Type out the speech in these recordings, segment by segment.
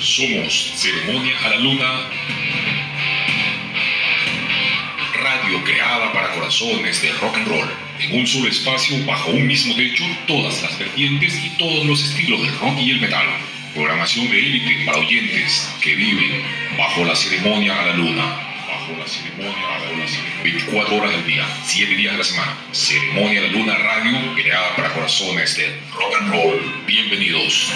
Somos Ceremonia a la Luna. Radio creada para corazones de rock and roll. En un solo espacio, bajo un mismo techo, todas las vertientes y todos los estilos del rock y el metal. Programación de élite para oyentes que viven bajo la ceremonia a la luna. La ceremonia a la luna. 24 horas del día, 7 días de la semana. Ceremonia a la luna radio creada para corazones de rock and roll. Bienvenidos.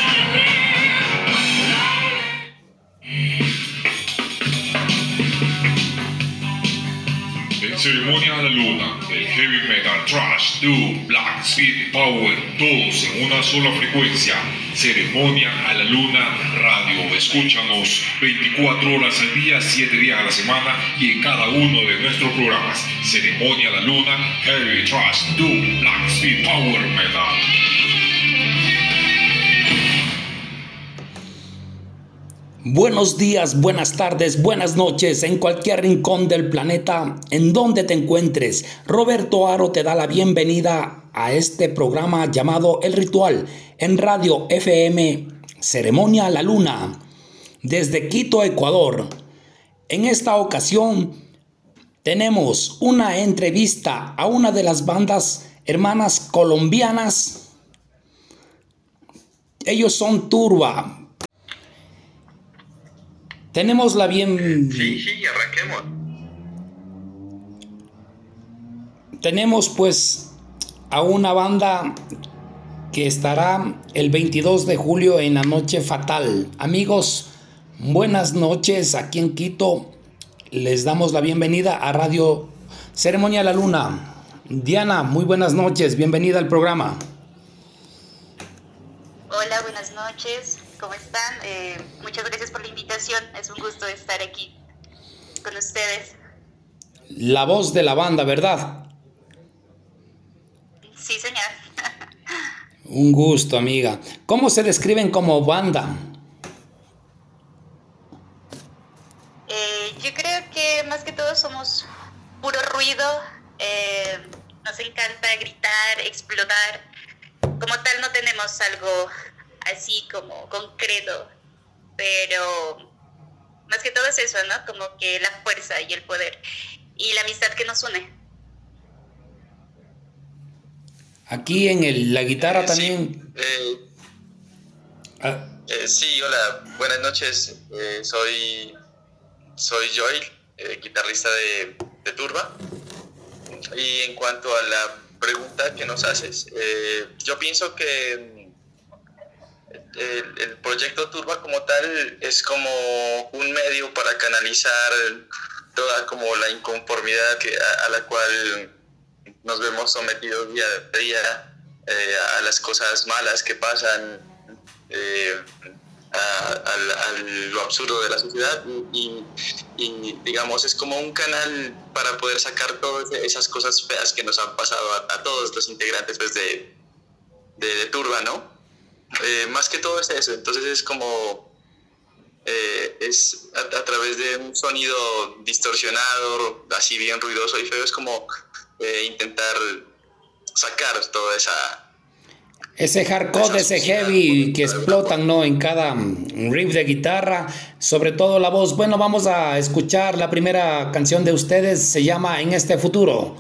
Ceremonia a la luna, heavy metal, trash, doom, black, speed, power, todos en una sola frecuencia. Ceremonia a la luna radio. Escúchanos 24 horas al día, 7 días a la semana y en cada uno de nuestros programas. Ceremonia a la luna, heavy, trash, doom, black, speed, power, metal. Buenos días, buenas tardes, buenas noches en cualquier rincón del planeta en donde te encuentres. Roberto Aro te da la bienvenida a este programa llamado El Ritual en Radio FM Ceremonia la Luna desde Quito, Ecuador. En esta ocasión tenemos una entrevista a una de las bandas hermanas colombianas. Ellos son Turba, tenemos la bien. Sí, sí, arranquemos. Tenemos pues a una banda que estará el 22 de julio en la noche fatal. Amigos, buenas noches aquí en Quito. Les damos la bienvenida a Radio Ceremonia La Luna. Diana, muy buenas noches, bienvenida al programa. Hola, buenas noches. ¿Cómo están? Eh, muchas gracias por la invitación. Es un gusto estar aquí con ustedes. La voz de la banda, ¿verdad? Sí, señor. un gusto, amiga. ¿Cómo se describen como banda? Eh, yo creo que más que todo somos puro ruido. Eh, nos encanta gritar, explotar. Como tal no tenemos algo así como concreto, pero más que todo es eso, ¿no? Como que la fuerza y el poder y la amistad que nos une. Aquí en el, la guitarra eh, también. Sí, eh, ah. eh, sí, hola, buenas noches. soy, soy Joel, guitarrista de, de, Turba. Y en cuanto a la pregunta que nos haces, yo pienso que el, proyecto Turba como tal es como un medio para canalizar toda como la inconformidad que, a, la cual nos vemos sometidos día a día, eh, a las cosas malas que pasan, eh, a, lo absurdo de la sociedad y, digamos es como un canal para poder sacar todas esas cosas feas que nos han pasado a, todos los integrantes pues, de, de Turba, ¿no? Eh, más que todo es eso, entonces es como, eh, es a, través de un sonido distorsionado, así bien ruidoso y feo, es como eh, intentar sacar toda esa... Ese hardcore, ese heavy que explotan, ¿no? En cada riff de guitarra, sobre todo la voz. Bueno, vamos a escuchar la primera canción de ustedes, se llama En este futuro.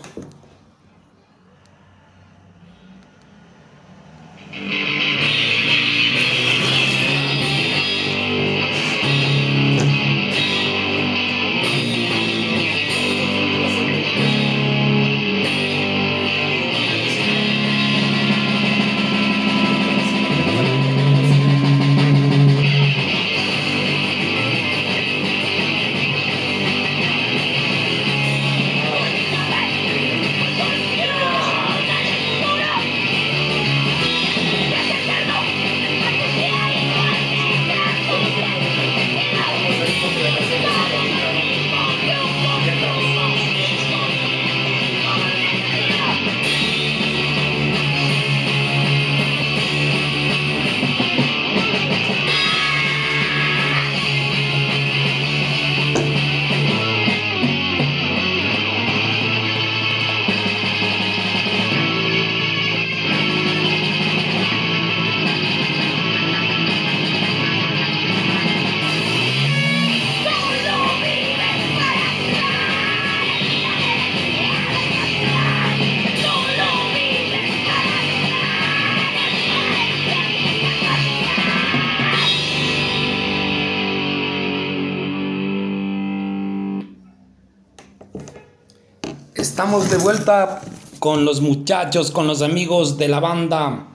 Estamos de vuelta con los muchachos, con los amigos de la banda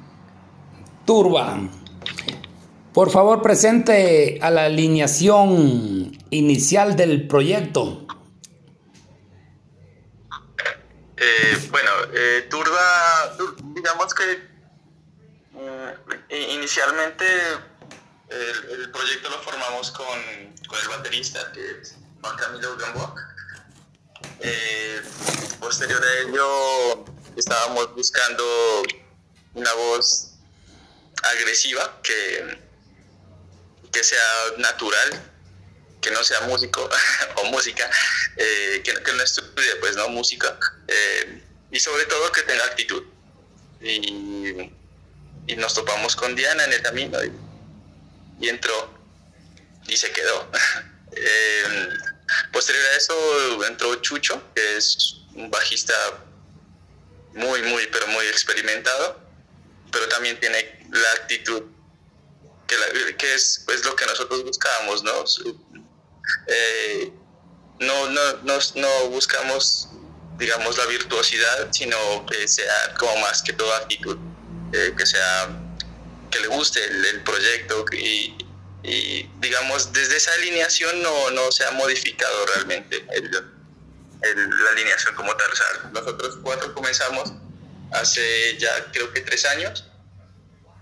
Turba. Por favor, presente a la alineación inicial del proyecto. Eh, bueno, eh, Turba, digamos que mm, inicialmente el, proyecto lo formamos con, con, el baterista, que es Juan Camilo Gamboa. Eh, posterior a ello, estábamos buscando una voz agresiva que, que sea natural, que no sea músico o música, eh, que, no estudie pues no música eh, y sobre todo que tenga actitud. Y, y, nos topamos con Diana en el camino y, entró y se quedó. posterior a eso entró Chucho, que es un bajista muy, muy, pero muy experimentado, pero también tiene la actitud que, es pues, lo que nosotros buscábamos, ¿no? Eh, no, no, no, no, buscamos, digamos, la virtuosidad, sino que sea como más que todo actitud, eh, que sea, que le guste el, proyecto y, y, digamos, desde esa alineación no, no se ha modificado realmente el, la alineación como tal. O sea, nosotros cuatro comenzamos hace ya creo que tres años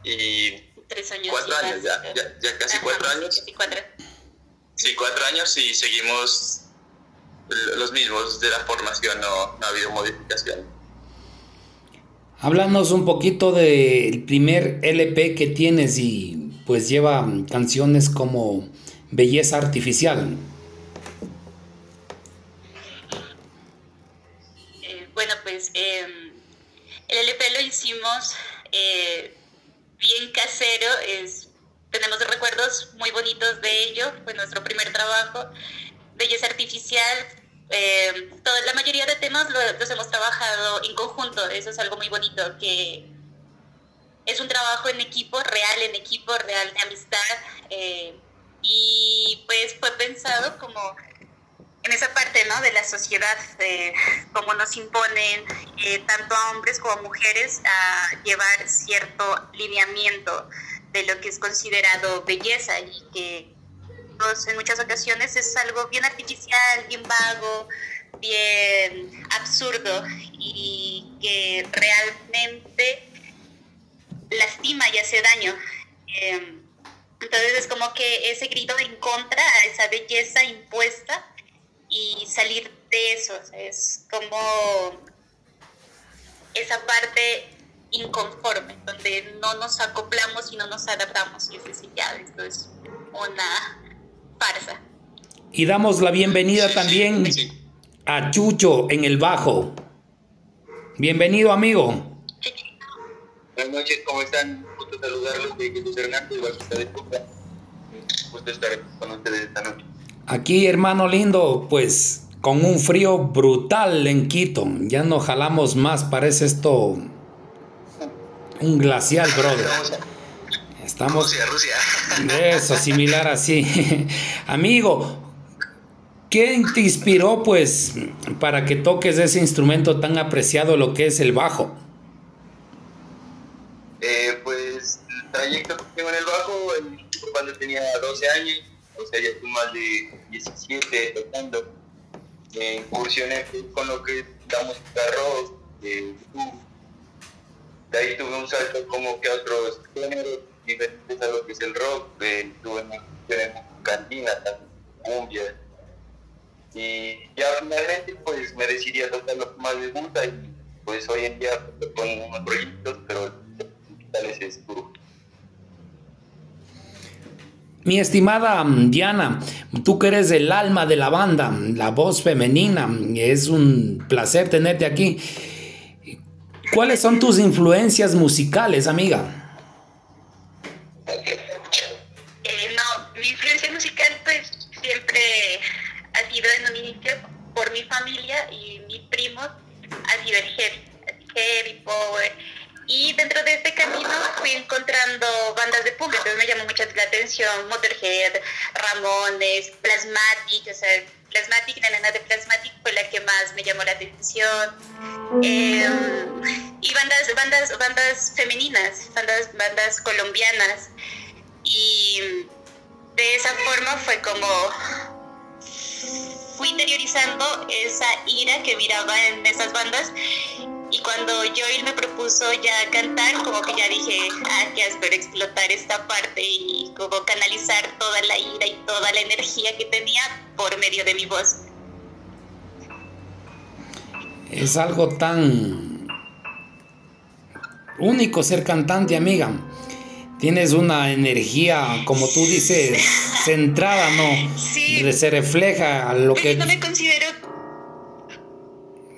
y tres años cuatro años ya, ya, casi cuatro años. cuatro. Sí, cuatro años y seguimos los mismos de la formación, no, no ha habido modificación. Háblanos un poquito del primer LP que tienes y pues lleva canciones como Belleza Artificial. bueno, pues em, el LP lo hicimos eh, bien casero, es, tenemos recuerdos muy bonitos de ello, fue nuestro primer trabajo, belleza artificial, em, toda, la mayoría de temas los hemos trabajado en conjunto, eso es algo muy bonito, que es un trabajo en equipo, real en equipo, real de amistad, eh, y pues fue pensado como en esa parte ¿no? de la sociedad, de cómo nos imponen eh, tanto a hombres como a mujeres a llevar cierto lineamiento de lo que es considerado belleza y que pues, en muchas ocasiones es algo bien artificial, bien vago, bien absurdo y que realmente lastima y hace daño. Em, entonces es como que ese grito en contra a esa belleza impuesta y salir de eso. es como esa parte inconforme, donde no nos acoplamos y no nos adaptamos. Y es ya, esto es una farsa. Y damos la bienvenida también a Chucho en el bajo. Bienvenido, amigo. Buenas noches, ¿cómo están? Gusto saludarlos de Jesús Hernández, bajista de Cuba. Gusto estar con ustedes esta noche. Aquí, hermano lindo, pues con un frío brutal en Quito. Ya no jalamos más, parece esto un glacial, brother. Estamos. Rusia, Rusia. Eso, similar así. Amigo, ¿qué te inspiró, pues, para que toques ese instrumento tan apreciado, lo que es el bajo? Eh, pues, el trayecto que tengo en el bajo, cuando tenía 12 años o sea, ya estoy más de 17 tocando. Eh, incursioné con lo que es la música rock, de ahí tuve un salto como que a otros géneros diferentes a lo que es el rock. Eh, tuve en cantina, cumbia. Y ya finalmente pues me decidí a tocar lo que más me gusta y pues hoy en día con unos proyectos, pero tal es es Mi estimada Diana, tú que eres el alma de la banda, la voz femenina, es un placer tenerte aquí. ¿Cuáles son tus influencias musicales, amiga? Eh, no, mi influencia musical pues siempre ha sido en un inicio por mi familia y mis primos, ha sido el heavy, heavy power dentro de este camino fui encontrando bandas de punk, entonces me llamó mucho la atención Motorhead, Ramones, Plasmatic, o sea, Plasmatic, la nena de Plasmatic fue la que más me llamó la atención. Em, y bandas, bandas, bandas femeninas, bandas, bandas colombianas. Y de esa forma fue como fui interiorizando esa ira que miraba en esas bandas y cuando Joel me propuso ya cantar, como que ya dije, ah, qué espero explotar esta parte y como canalizar toda la ira y toda la energía que tenía por medio de mi voz. Es algo tan único ser cantante, amiga. Tienes una energía, como tú dices, centrada, ¿no? Sí. Se refleja a lo que... No me considero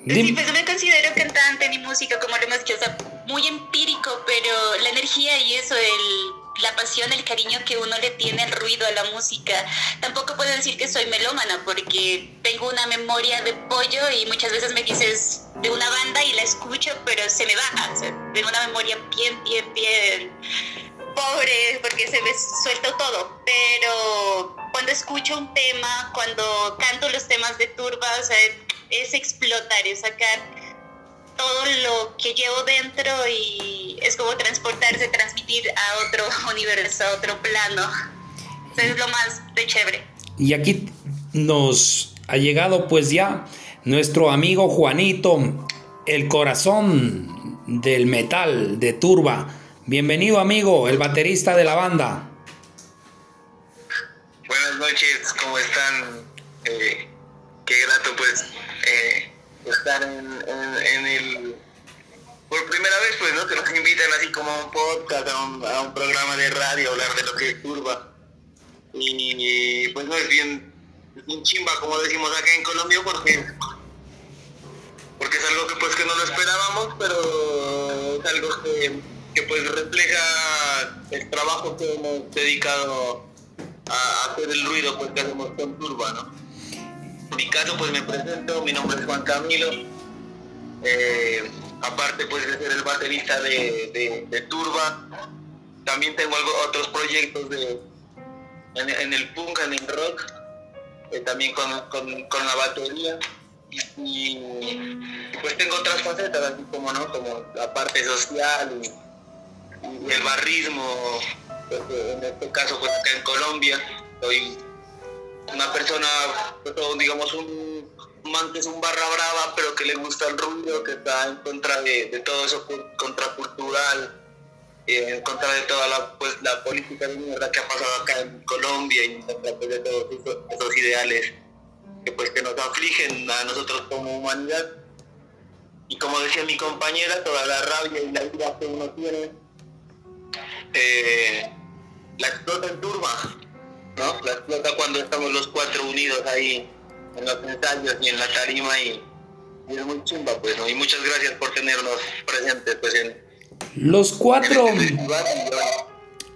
Sí, pues no me considero cantante ni música, como lo hemos dicho, o sea, muy empírico, pero la energía y eso, el, la pasión, el cariño que uno le tiene al ruido, a la música. Tampoco puedo decir que soy melómana, porque tengo una memoria de pollo y muchas veces me dices de una banda y la escucho, pero se me baja, o sea, tengo una memoria bien, bien, bien pobre, porque se me suelta todo, pero cuando escucho un tema, cuando canto los temas de Turba, o sea, es explotar, es sacar todo lo que llevo dentro y es como transportarse, transmitir a otro universo, a otro plano. es lo más de chévere. Y aquí nos ha llegado pues ya nuestro amigo Juanito, el corazón del metal de Turba. Bienvenido amigo, el baterista de la banda. Buenas noches, ¿cómo están? Eh, qué grato pues eh, estar en, en, el... Por primera vez, pues, ¿no? Que nos invitan así como a un podcast, a un, programa de radio, a hablar de lo que es turba. Y pues no es bien, es chimba, como decimos acá en Colombia, porque porque es algo que pues que no lo esperábamos, pero es algo que, que pues refleja el trabajo que hemos dedicado a hacer el ruido pues que hacemos con Turba, ¿no? Caso, pues me presento, mi nombre es Juan Camilo. Eh, aparte, pues de ser el baterista de, Turba, también tengo otros proyectos de, en, el punk, en el rock, eh, también con, la batería. Y, pues tengo otras facetas, así como, ¿no? como la parte social y, el barrismo, pues, en este caso pues acá en Colombia. Soy una persona, digamos, un man que es un barra brava, pero que le gusta el ruido, que está en contra de, todo eso contracultural, eh, en contra de toda la, pues, la política de mierda que ha pasado acá en Colombia y en contra pues, de todos esos, ideales que, pues, que nos afligen a nosotros como humanidad. Y como decía mi compañera, toda la rabia y la ira que uno tiene, eh, la explota en turba ¿no? La explota cuando estamos los cuatro unidos ahí en los ensayos y en la tarima y, es muy chimba, pues, ¿no? Y muchas gracias por tenernos presentes, pues, en... Los cuatro... Este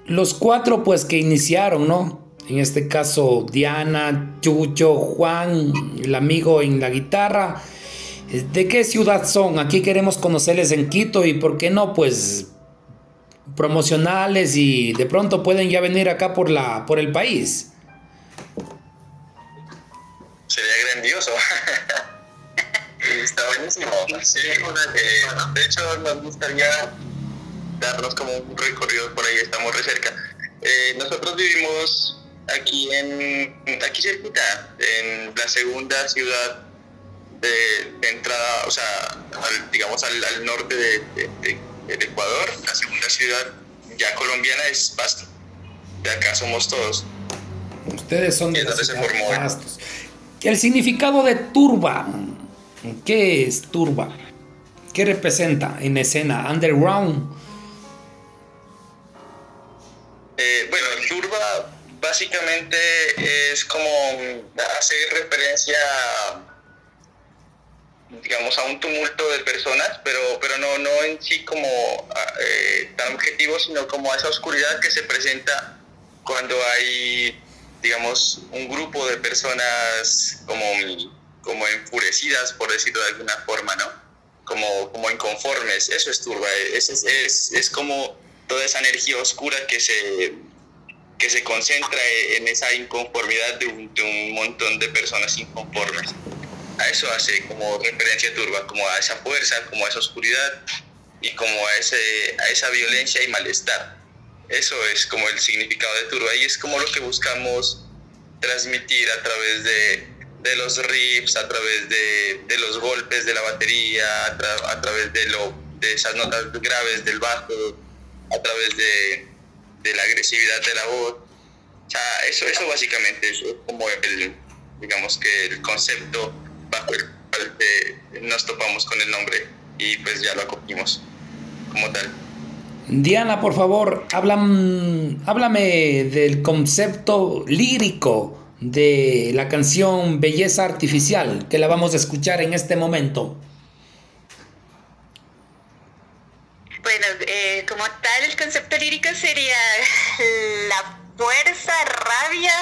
los cuatro, pues, que iniciaron, ¿no? En este caso, Diana, Chucho, Juan, el amigo en la guitarra. ¿De qué ciudad son? Aquí queremos conocerles en Quito y, ¿por qué no? Pues promocionales y de pronto pueden ya venir acá por la por el país. Sería grandioso. Está buenísimo. de hecho, nos gustaría darnos como un recorrido por ahí, estamos re cerca. Eh, nosotros vivimos aquí en aquí cerquita, en la segunda ciudad de, entrada, o sea, digamos al, norte de el Ecuador, la segunda ciudad ya colombiana es Pasto. De acá somos todos. Ustedes son de se formó El significado de turba. ¿Qué es turba? ¿Qué representa en escena? Underground. Eh, bueno, turba básicamente es como hacer referencia digamos, a un tumulto de personas, pero, pero no, no en sí como eh, tan objetivo, sino como a esa oscuridad que se presenta cuando hay, digamos, un grupo de personas como, como enfurecidas, por decirlo de alguna forma, ¿no? Como, como inconformes, eso es turba, es, es, es, como toda esa energía oscura que se, que se concentra en esa inconformidad de un, de un montón de personas inconformes. A eso hace como referencia Turba, como a esa fuerza, como a esa oscuridad y como a, ese, a esa violencia y malestar. Eso es como el significado de Turba y es como lo que buscamos transmitir a través de, de los riffs, a través de, de, los golpes de la batería, a, tra a través de, lo, de esas notas graves del bajo, a través de, de la agresividad de la voz. O sea, eso, eso básicamente es como el, digamos que el concepto bajo el cual eh, nos topamos con el nombre y pues ya lo acogimos como tal. Diana, por favor, hablan, háblame del concepto lírico de la canción Belleza Artificial, que la vamos a escuchar en este momento. Bueno, eh, como tal, el concepto lírico sería la fuerza, rabia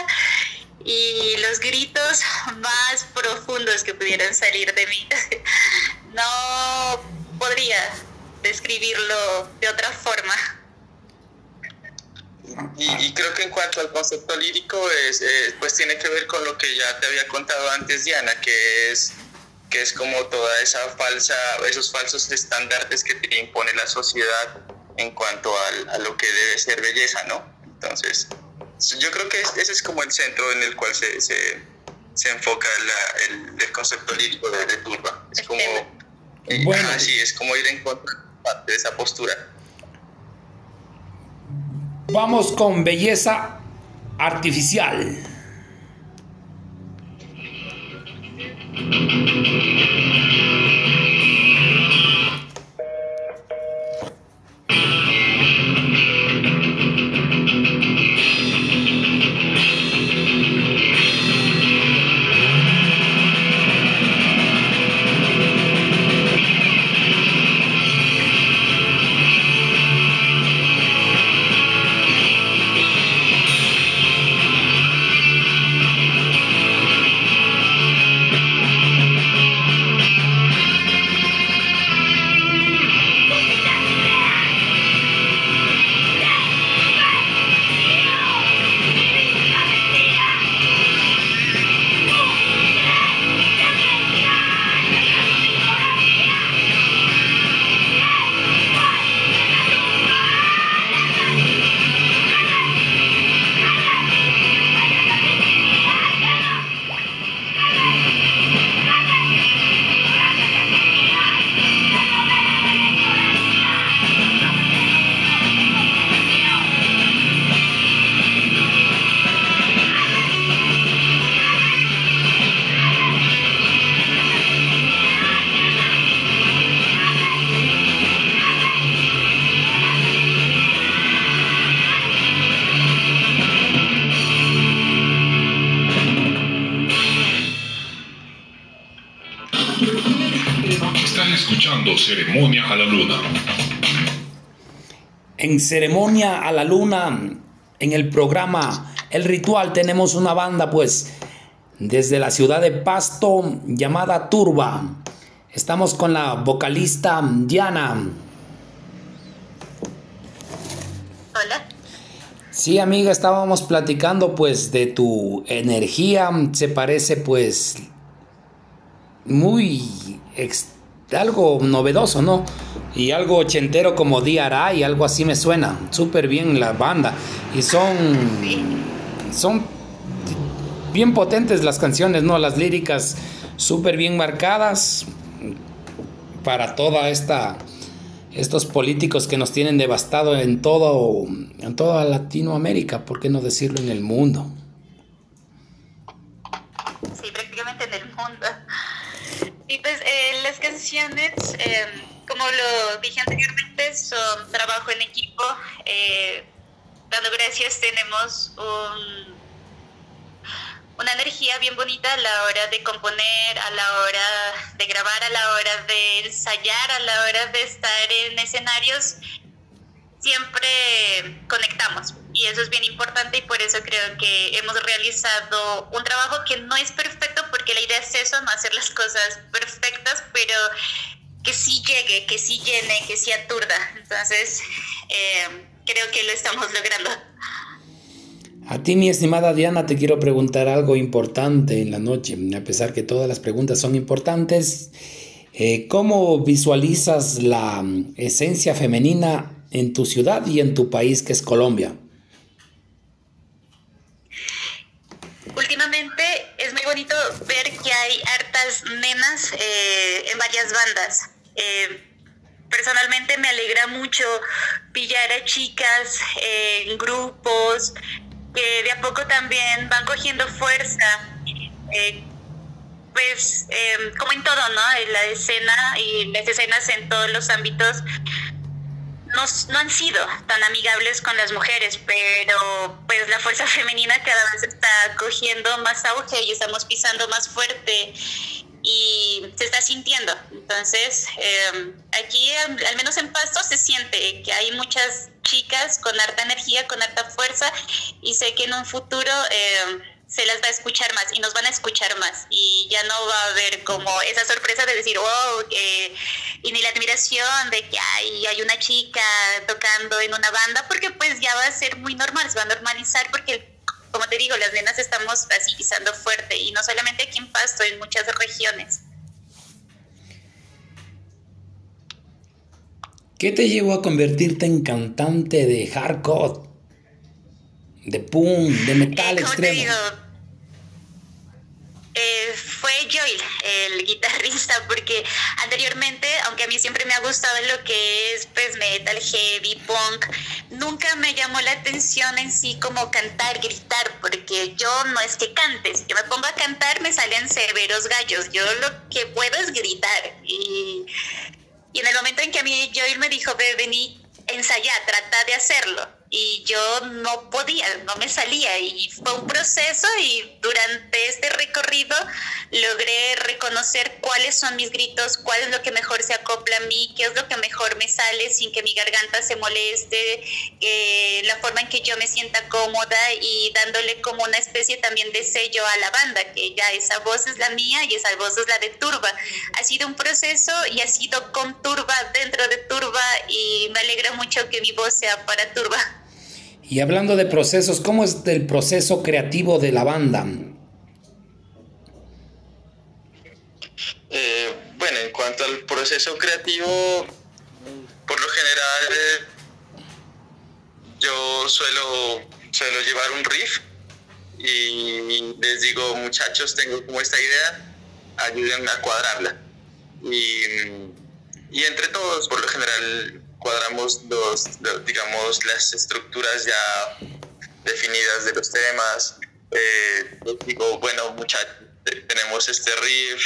y los gritos más profundos que pudieran salir de mí. No podría describirlo de otra forma. Y, creo que en cuanto al concepto lírico, es, eh, pues tiene que ver con lo que ya te había contado antes, Diana, que es, que es como toda esa falsa, esos falsos estándares que te impone la sociedad en cuanto al, a lo que debe ser belleza, ¿no? Entonces, yo creo que ese es como el centro en el cual se, se, se enfoca la, el, el, concepto lírico de, de Turba. Es como, eh, bueno. así, es como ir en contra de esa postura. Vamos con belleza artificial. Ceremonia a la Luna, en el programa El Ritual, tenemos una banda, pues, desde la ciudad de Pasto, llamada Turba. Estamos con la vocalista Diana. Hola. Sí, amiga, estábamos platicando pues de tu energía, se parece pues muy algo novedoso, ¿no? Y algo ochentero como D.R.I. y algo así me suena. Súper bien la banda. Y son. Son bien potentes las canciones, ¿no? Las líricas súper bien marcadas para toda esta. Estos políticos que nos tienen devastado en todo, en toda Latinoamérica, ¿por qué no decirlo en el mundo? Sí, prácticamente en el mundo. Y pues eh, las canciones, eh, como lo dije anteriormente, son trabajo en equipo. Eh, dando gracias tenemos un, una energía bien bonita a la hora de componer, a la hora de grabar, a la hora de ensayar, a la hora de estar en escenarios. Siempre conectamos y eso es bien importante y por eso creo que hemos realizado un trabajo que no es perfecto porque la idea es eso, no hacer las cosas perfectas, pero que sí llegue, que sí llene, que sí aturda. Entonces, eh, creo que lo estamos logrando. A ti, mi estimada Diana, te quiero preguntar algo importante en la noche, a pesar que todas las preguntas son importantes. Eh, ¿Cómo visualizas la mm, esencia femenina en tu ciudad y en tu país, que es Colombia? Últimamente es muy bonito ver que hay hartas nenas eh, en varias bandas. Eh, personalmente me alegra mucho pillar a chicas en grupos que de a poco también van cogiendo fuerza. Eh, pues como en todo, ¿no? En la escena y las escenas en todos los ámbitos no, han sido tan amigables con las mujeres, pero pues la fuerza femenina cada vez está cogiendo más auge y estamos pisando más fuerte y se está sintiendo. Entonces, em, aquí al, menos en Pasto se siente que hay muchas chicas con harta energía, con harta fuerza y sé que en un futuro... Eh, se las va a escuchar más y nos van a escuchar más y ya no va a haber como esa sorpresa de decir, wow, y ni la admiración de que hay, hay una chica tocando en una banda, porque pues ya va a ser muy normal, se va a normalizar porque, como te digo, las nenas estamos así pisando fuerte y no solamente aquí en Pasto, en muchas regiones. ¿Qué te llevó a convertirte en cantante de hardcore? De punk, de metal eh, extremo. Eh, fue Joel, el guitarrista, porque anteriormente, aunque a mí siempre me ha gustado lo que es pues metal, heavy, punk, nunca me llamó la atención en sí como cantar, gritar, porque yo no es que cantes, yo me pongo a cantar me salen severos gallos, yo lo que puedo es gritar. Y, y en el momento en que a mí Joel me dijo, ve, vení, ensayá, trata de hacerlo y yo no podía, no me salía y fue un proceso y durante este recorrido logré reconocer cuáles son mis gritos, cuál es lo que mejor se acopla a mí, qué es lo que mejor me sale sin que mi garganta se moleste, eh, la forma en que yo me sienta cómoda y dándole como una especie también de sello a la banda, que ya esa voz es la mía y esa voz es la de Turba. Ha sido un proceso y ha sido con Turba dentro de Turba y me alegra mucho que mi voz sea para Turba. Y hablando de procesos, ¿cómo es el proceso creativo de la banda? Eh, bueno, en cuanto al proceso creativo, por lo general eh, yo suelo, suelo llevar un riff y les digo, muchachos, tengo como esta idea, ayúdenme a cuadrarla. Y, y entre todos, por lo general, cuadramos los, digamos, las estructuras ya definidas de los temas. Eh, digo, bueno, muchachos, tenemos este riff,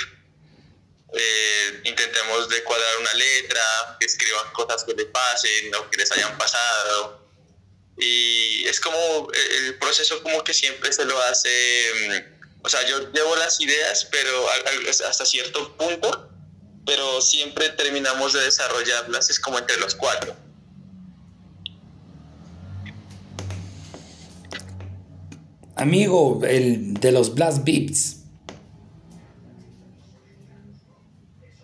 eh, intentemos de cuadrar una letra, que escriban cosas que les pasen o que les hayan pasado. Y es como el proceso como que siempre se lo hace, mm, o sea, yo llevo las ideas, pero hasta cierto punto pero siempre terminamos de desarrollarlas, es como entre los cuatro. Amigo, el de los Blast Beats.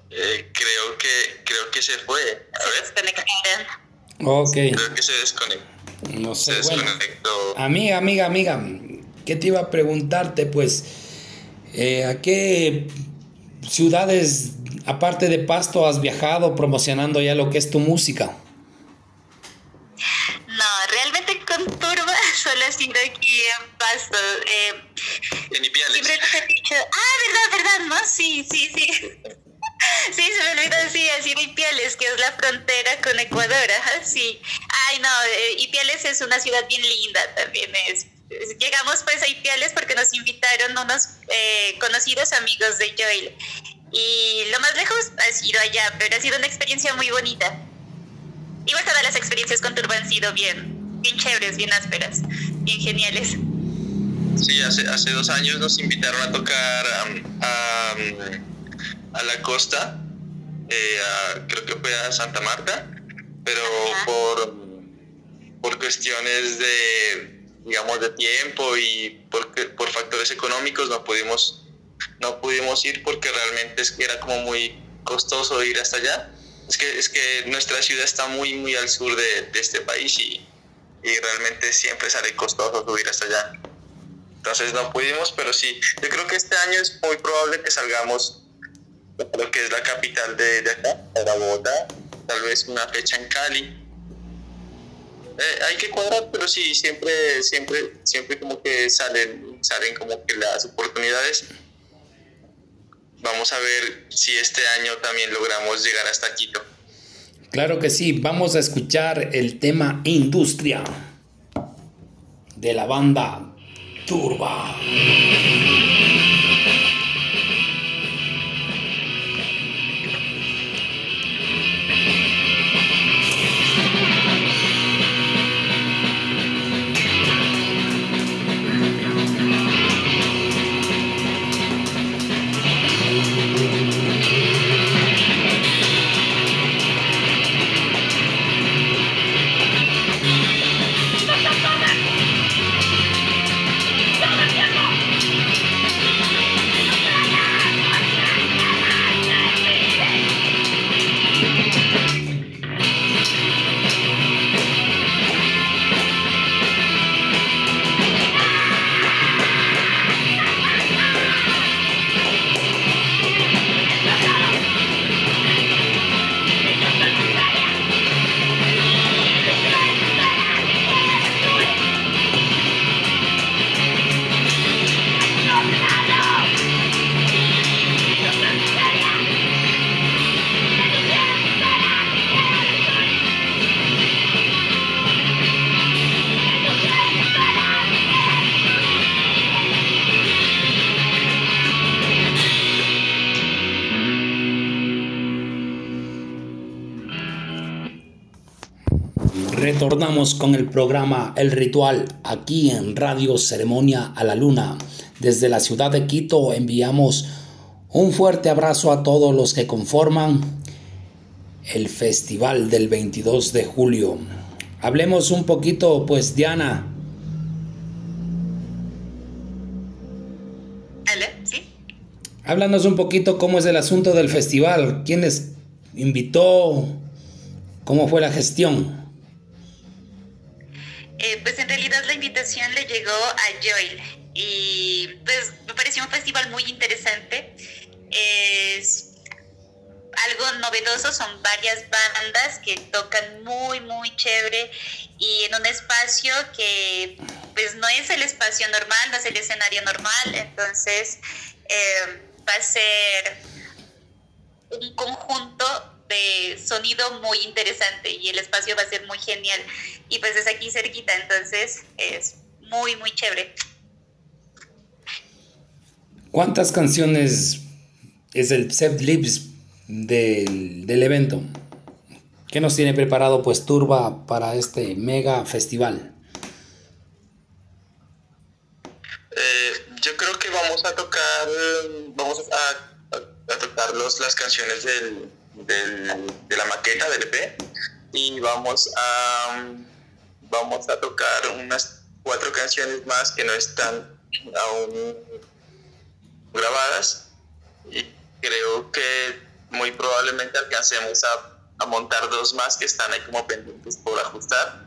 Eh, creo que creo que se fue. A ver. Ok. Creo que se desconectó. No sé. amiga, amiga, amiga, ¿qué te iba a preguntarte? Pues, eh, ¿a qué ciudades aparte de Pasto, has viajado promocionando ya lo que es tu música? No, realmente con Turba solo he sido aquí en Pasto. Eh, en Ipiales. ah, verdad, verdad, ¿no? Sí, sí, sí. Sí, se me olvidó, sí, así Ipiales, que es la frontera con Ecuador, sí. Ay, no, eh, Ipiales es una ciudad bien linda, también es. Llegamos pues a Ipiales porque nos invitaron unos eh, conocidos amigos de Joel y lo más lejos ha sido allá, pero ha sido una experiencia muy bonita. Igual todas las experiencias con Turbo han sido bien, bien chéveres, bien ásperas, bien geniales. Sí, hace, hace dos años nos invitaron a tocar a, a, la costa, eh, creo que fue a Santa Marta, pero por, por cuestiones de, digamos, de tiempo y por, por factores económicos no pudimos no pudimos ir porque realmente es que era como muy costoso ir hasta allá. Es que, es que nuestra ciudad está muy, muy al sur de, este país y, y realmente siempre sale costoso subir hasta allá. Entonces no pudimos, pero sí, yo creo que este año es muy probable que salgamos a lo que es la capital de, de acá, de Bogotá, tal vez una fecha en Cali. Eh, hay que cuadrar, pero sí, siempre, siempre, siempre como que salen, salen como que las oportunidades. Vamos a ver si este año también logramos llegar hasta Quito. Claro que sí, vamos a escuchar el tema Industria de la banda Turba. Retornamos con el programa El Ritual aquí en Radio Ceremonia a la Luna. Desde la ciudad de Quito enviamos un fuerte abrazo a todos los que conforman el festival del 22 de julio. Hablemos un poquito, pues Diana. ¿Sí? Háblanos un poquito cómo es el asunto del festival. ¿Quién les invitó? ¿Cómo fue la gestión? Eh, pues en realidad la invitación le llegó a Joel y pues me pareció un festival muy interesante. Es algo novedoso, son varias bandas que tocan muy, muy chévere y en un espacio que pues no es el espacio normal, no es el escenario normal, entonces eh, va a ser un conjunto de sonido muy interesante y el espacio va a ser muy genial y pues es aquí cerquita, entonces es muy, muy chévere. ¿Cuántas canciones es el set lips del, del evento? ¿Qué nos tiene preparado pues Turba para este mega festival? Eh, yo creo que vamos a tocar, vamos a, a, tocar los, las canciones del, del, de la maqueta del EP y vamos a vamos a tocar unas cuatro canciones más que no están aún grabadas y creo que muy probablemente alcancemos a, montar dos más que están ahí como pendientes por ajustar.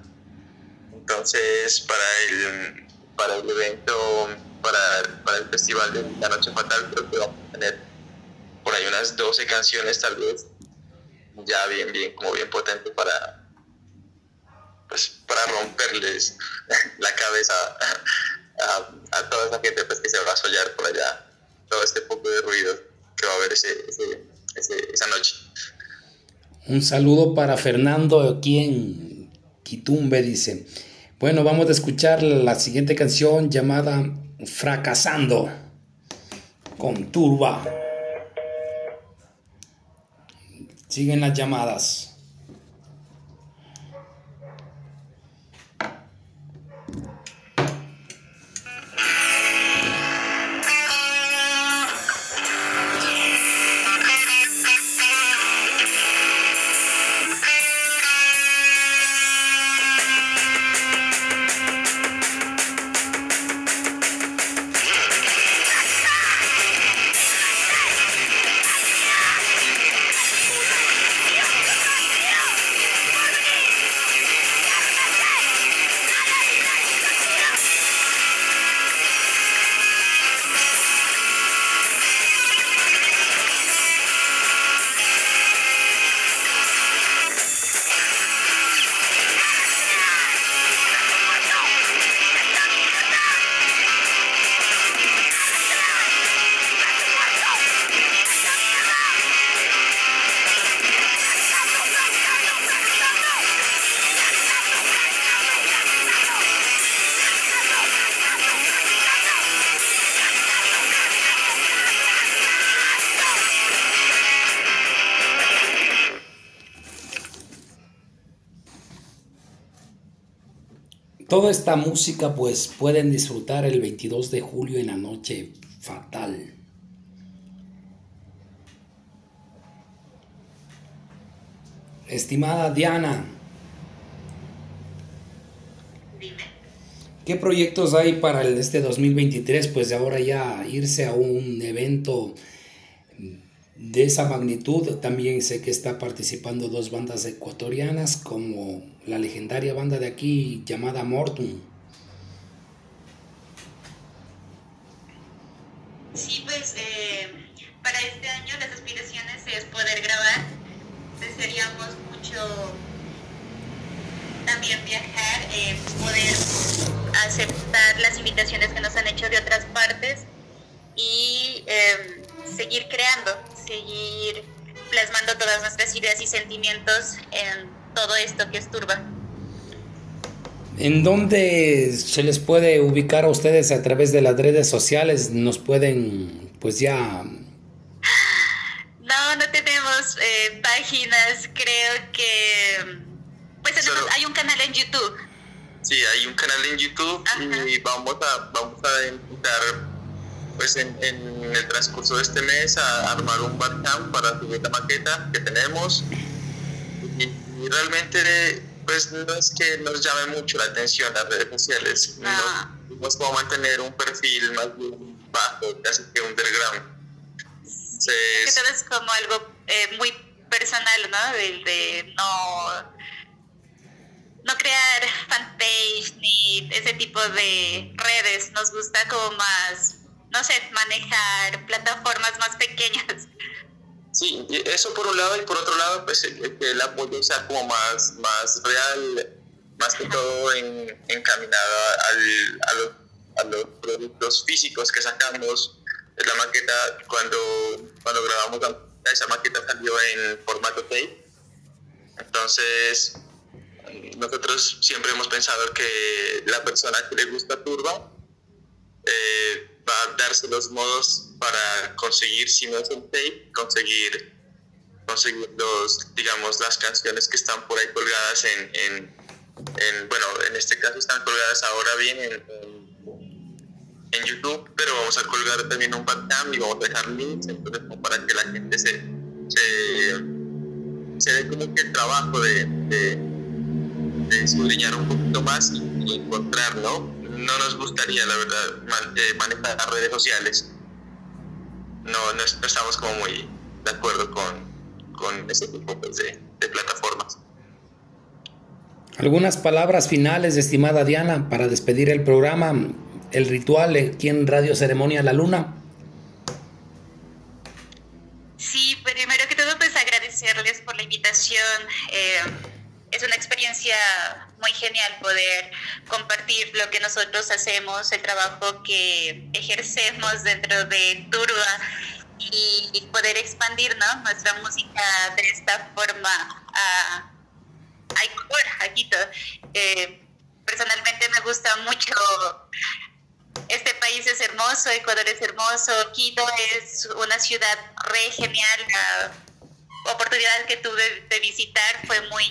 Entonces, para el, para el evento, para, para el festival de La Noche Fatal, creo que vamos a tener por ahí unas 12 canciones tal vez, ya bien, bien, como bien potente para, pues, para romperles la cabeza a, toda esa gente pues, que se va a soñar por allá, todo este poco de ruido que va a haber ese, ese, esa noche. Un saludo para Fernando aquí en Quitumbe, dice. Bueno, vamos a escuchar la siguiente canción llamada Fracasando con Turba. Siguen las llamadas. Toda esta música pues pueden disfrutar el 22 de julio en la noche fatal. Estimada Diana, ¿qué proyectos hay para el, este 2023? Pues de ahora ya irse a un evento de esa magnitud. También sé que está participando dos bandas ecuatorianas como la legendaria banda de aquí llamada Mortum. Sí, pues eh, para este año las aspiraciones es poder grabar desearíamos mucho también viajar, eh, poder aceptar las invitaciones que nos han hecho de otras partes y em, seguir creando, seguir plasmando todas nuestras ideas y sentimientos en todo esto que es Turba. ¿En dónde se les puede ubicar a ustedes a través de las redes sociales? Nos pueden, pues ya no, no tenemos eh, páginas, creo que... Pues hay un canal en YouTube. Sí, hay un canal en YouTube y vamos a, vamos a intentar, pues en, el transcurso de este mes, a armar un barcamp para subir la maqueta que tenemos. Y, realmente, pues no es que nos llame mucho la atención las redes sociales. No. Nos, como mantener un perfil más bajo, casi que underground que todo es como algo eh, muy personal, ¿no? De, de, no no crear fanpage ni ese tipo de redes. Nos gusta como más, no sé, manejar plataformas más pequeñas. Sí, eso por un lado y por otro lado, pues que el apoyo sea como más, más real, más que todo en, encaminado al, a, los, a los productos físicos que sacamos la maqueta, cuando, cuando grabamos esa maqueta salió en formato tape. Entonces, nosotros siempre hemos pensado que la persona que le gusta Turba eh, va a darse los modos para conseguir, si no es el tape, conseguir, conseguir los, digamos, las canciones que están por ahí colgadas en, en, bueno, en este caso están colgadas ahora bien en en YouTube, pero vamos a colgar también un Bandcamp y vamos a dejar links, entonces para que la gente se, se, dé como que el trabajo de, de, de un poquito más y, encontrar, ¿no? No nos gustaría, la verdad, eh, manejar las redes sociales. No, no, estamos como muy de acuerdo con, con ese tipo pues, de, de plataformas. Algunas palabras finales, estimada Diana, para despedir el programa el ritual aquí en Radio Ceremonia La Luna? Sí, primero que todo, pues agradecerles por la invitación. Eh, es una experiencia muy genial poder compartir lo que nosotros hacemos, el trabajo que ejercemos dentro de Turba y poder expandir nuestra música de esta forma a, a Quito. Eh, personalmente me gusta mucho este país es hermoso, Ecuador es hermoso, Quito es una ciudad re genial. La oportunidad que tuve de visitar fue muy,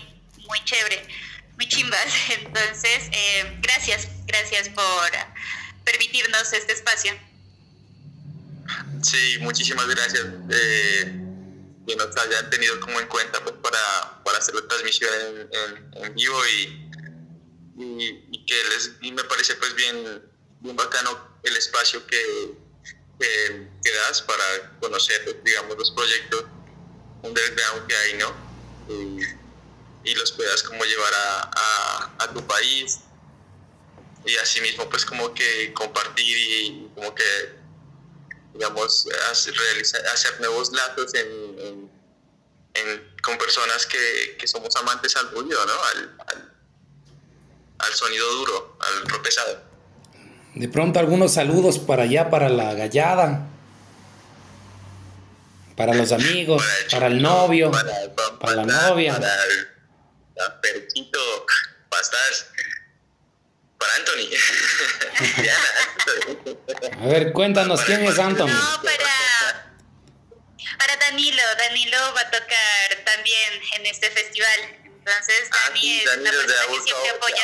muy chévere, chimbas. Entonces, eh, gracias, gracias por permitirnos este espacio. Sí, muchísimas gracias. Eh, que nos hayan tenido como en cuenta pues, para, para hacer la transmisión en, vivo y, y, que les y me parece pues bien muy bacano el espacio que, que, das para conocer, digamos, los proyectos underground que hay, ¿no? Los puedas como llevar a, a, tu país y asimismo pues como que compartir y, como que digamos hacer, hacer nuevos lazos en, en, con personas que, que, somos amantes al ruido, ¿no? Al, al, al sonido duro, al rock pesado. De pronto algunos saludos para allá, para la gallada, para los amigos, para el novio, para, la novia. Para perquito, para Anthony. A ver, cuéntanos, ¿quién es Anthony? No, para, para Danilo. Danilo va a tocar también en este festival. Entonces, ah, Dani es una persona que siempre apoya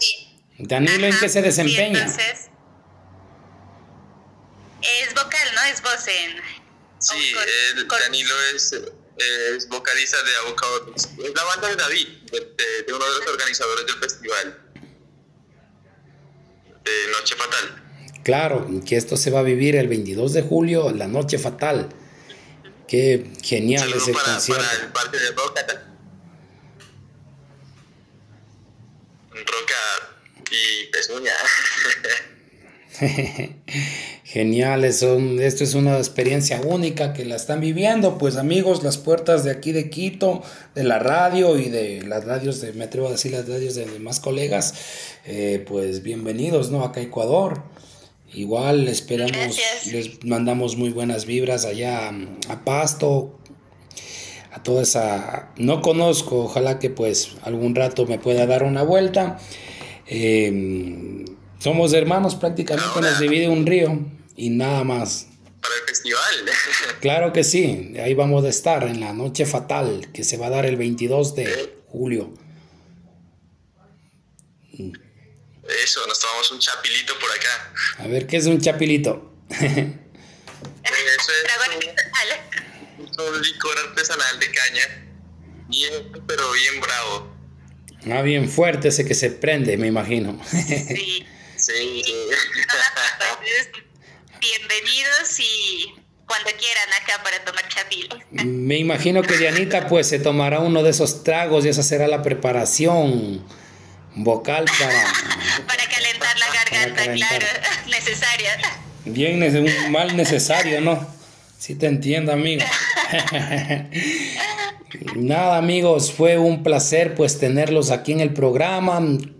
sí. Danilo, ¿en qué se desempeña? entonces, es vocal, ¿no? Es voz en... Sí, el Danilo es, es, vocalista de Avocado. Es la banda de David, de, uno de los organizadores del festival de Noche Fatal. Claro, que esto se va a vivir el 22 de julio, la Noche Fatal. Qué genial es el para, concierto. Para el parque de Roca. Roca y Pezuña. Genial, esto es una experiencia única que la están viviendo. Pues amigos, las puertas de aquí de Quito, de la radio y de las radios, de, me atrevo a decir las radios de demás colegas, eh, pues bienvenidos ¿no? acá a Ecuador. Igual esperamos, les mandamos muy buenas vibras allá a Pasto, a toda esa... No conozco, ojalá que pues algún rato me pueda dar una vuelta. Eh, somos hermanos, prácticamente nos divide un río y nada más. Para el festival. Claro que sí, ahí vamos a estar en la noche fatal que se va a dar el 22 de julio. Eso, nos tomamos un chapilito por acá. A ver, ¿qué es un chapilito? Eso es un, un licor artesanal de caña, bien, pero bien bravo. Ah, bien fuerte ese que se prende, me imagino. Sí. Sí. Bienvenidos y cuando quieran acá para tomar chapil. Me imagino que Dianita pues se tomará uno de esos tragos y esa será la preparación vocal para... para calentar la garganta, claro, necesaria. Bien, un mal necesario, ¿no? Sí te entiendo, amigo. Nada, amigos, fue un placer pues tenerlos aquí en el programa.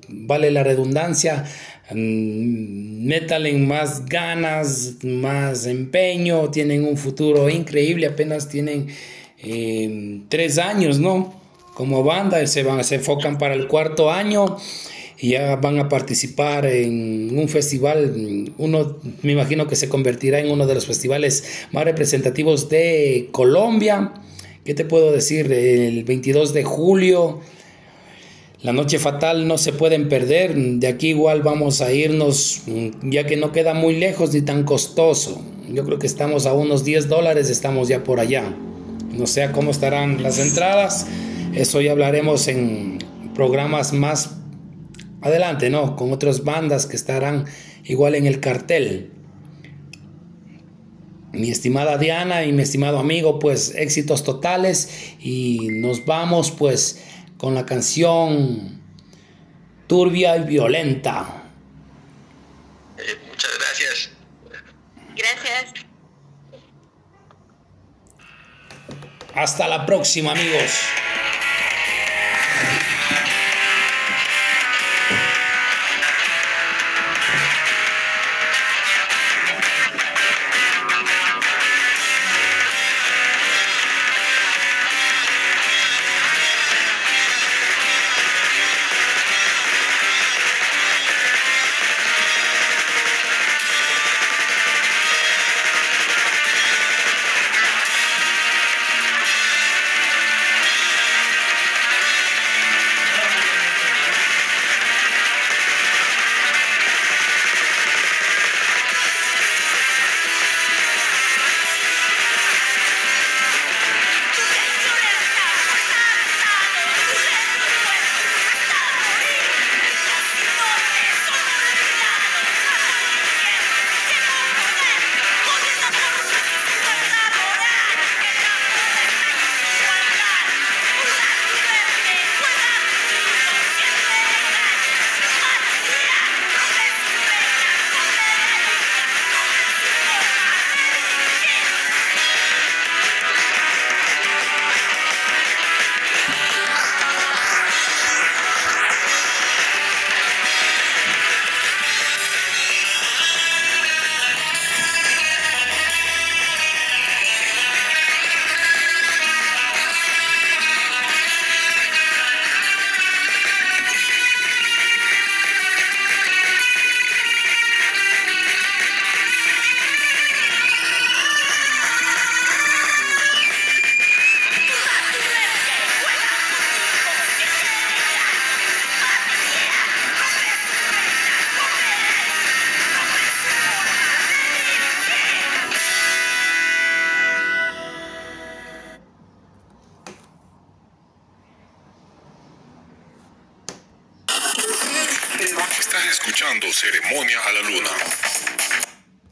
Vale la redundancia Mm, métale más ganas, más empeño, tienen un futuro increíble, apenas tienen em, tres años, ¿no? Como banda, se, van, se enfocan para el cuarto año y ya van a participar en un festival, uno me imagino que se convertirá en uno de los festivales más representativos de Colombia. ¿Qué te puedo decir? El 22 de julio la noche fatal no se pueden perder, de aquí igual vamos a irnos, ya que no queda muy lejos ni tan costoso. Yo creo que estamos a unos 10 dólares, estamos ya por allá. No sé cómo estarán las entradas, eso ya hablaremos en programas más adelante, ¿no? Con otras bandas que estarán igual en el cartel. Mi estimada Diana y mi estimado amigo, pues éxitos totales y nos vamos pues con la canción Turbia y Violenta. Eh, muchas gracias. Gracias. Hasta la próxima amigos.